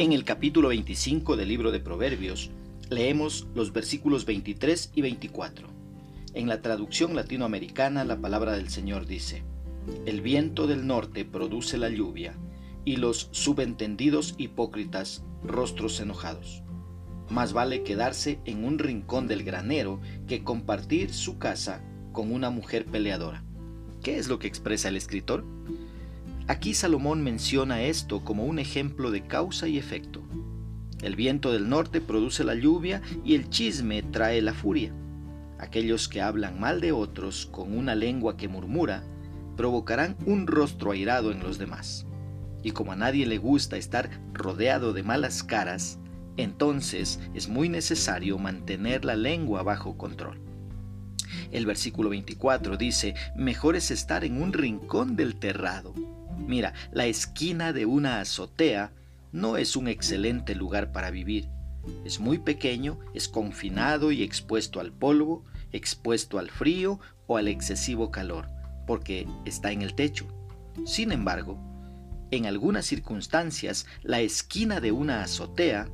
En el capítulo 25 del libro de Proverbios leemos los versículos 23 y 24. En la traducción latinoamericana la palabra del Señor dice, El viento del norte produce la lluvia, y los subentendidos hipócritas rostros enojados. Más vale quedarse en un rincón del granero que compartir su casa con una mujer peleadora. ¿Qué es lo que expresa el escritor? Aquí Salomón menciona esto como un ejemplo de causa y efecto. El viento del norte produce la lluvia y el chisme trae la furia. Aquellos que hablan mal de otros con una lengua que murmura provocarán un rostro airado en los demás. Y como a nadie le gusta estar rodeado de malas caras, entonces es muy necesario mantener la lengua bajo control. El versículo 24 dice, mejor es estar en un rincón del terrado Mira, la esquina de una azotea no es un excelente lugar para vivir. Es muy pequeño, es confinado y expuesto al polvo, expuesto al frío o al excesivo calor, porque está en el techo. Sin embargo, en algunas circunstancias, la esquina de una azotea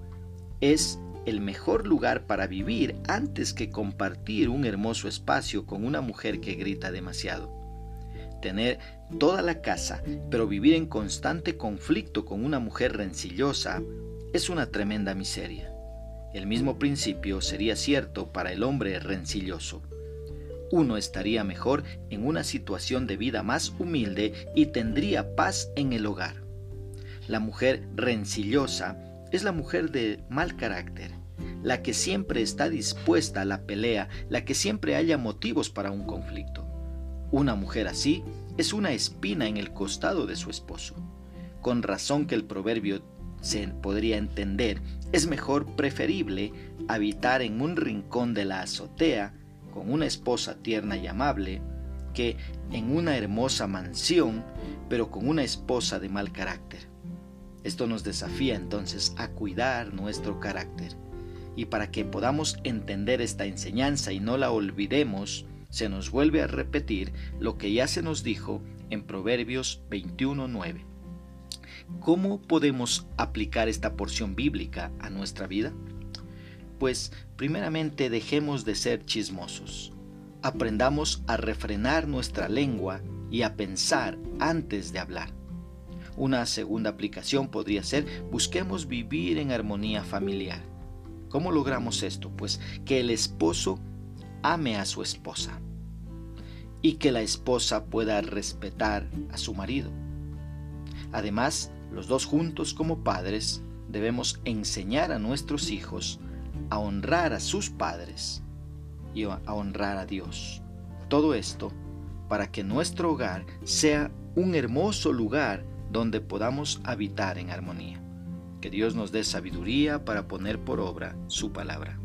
es el mejor lugar para vivir antes que compartir un hermoso espacio con una mujer que grita demasiado tener toda la casa, pero vivir en constante conflicto con una mujer rencillosa es una tremenda miseria. El mismo principio sería cierto para el hombre rencilloso. Uno estaría mejor en una situación de vida más humilde y tendría paz en el hogar. La mujer rencillosa es la mujer de mal carácter, la que siempre está dispuesta a la pelea, la que siempre haya motivos para un conflicto. Una mujer así es una espina en el costado de su esposo. Con razón que el proverbio se podría entender, es mejor preferible habitar en un rincón de la azotea con una esposa tierna y amable que en una hermosa mansión pero con una esposa de mal carácter. Esto nos desafía entonces a cuidar nuestro carácter. Y para que podamos entender esta enseñanza y no la olvidemos, se nos vuelve a repetir lo que ya se nos dijo en Proverbios 21.9. ¿Cómo podemos aplicar esta porción bíblica a nuestra vida? Pues primeramente dejemos de ser chismosos. Aprendamos a refrenar nuestra lengua y a pensar antes de hablar. Una segunda aplicación podría ser busquemos vivir en armonía familiar. ¿Cómo logramos esto? Pues que el esposo ame a su esposa y que la esposa pueda respetar a su marido. Además, los dos juntos como padres debemos enseñar a nuestros hijos a honrar a sus padres y a honrar a Dios. Todo esto para que nuestro hogar sea un hermoso lugar donde podamos habitar en armonía. Que Dios nos dé sabiduría para poner por obra su palabra.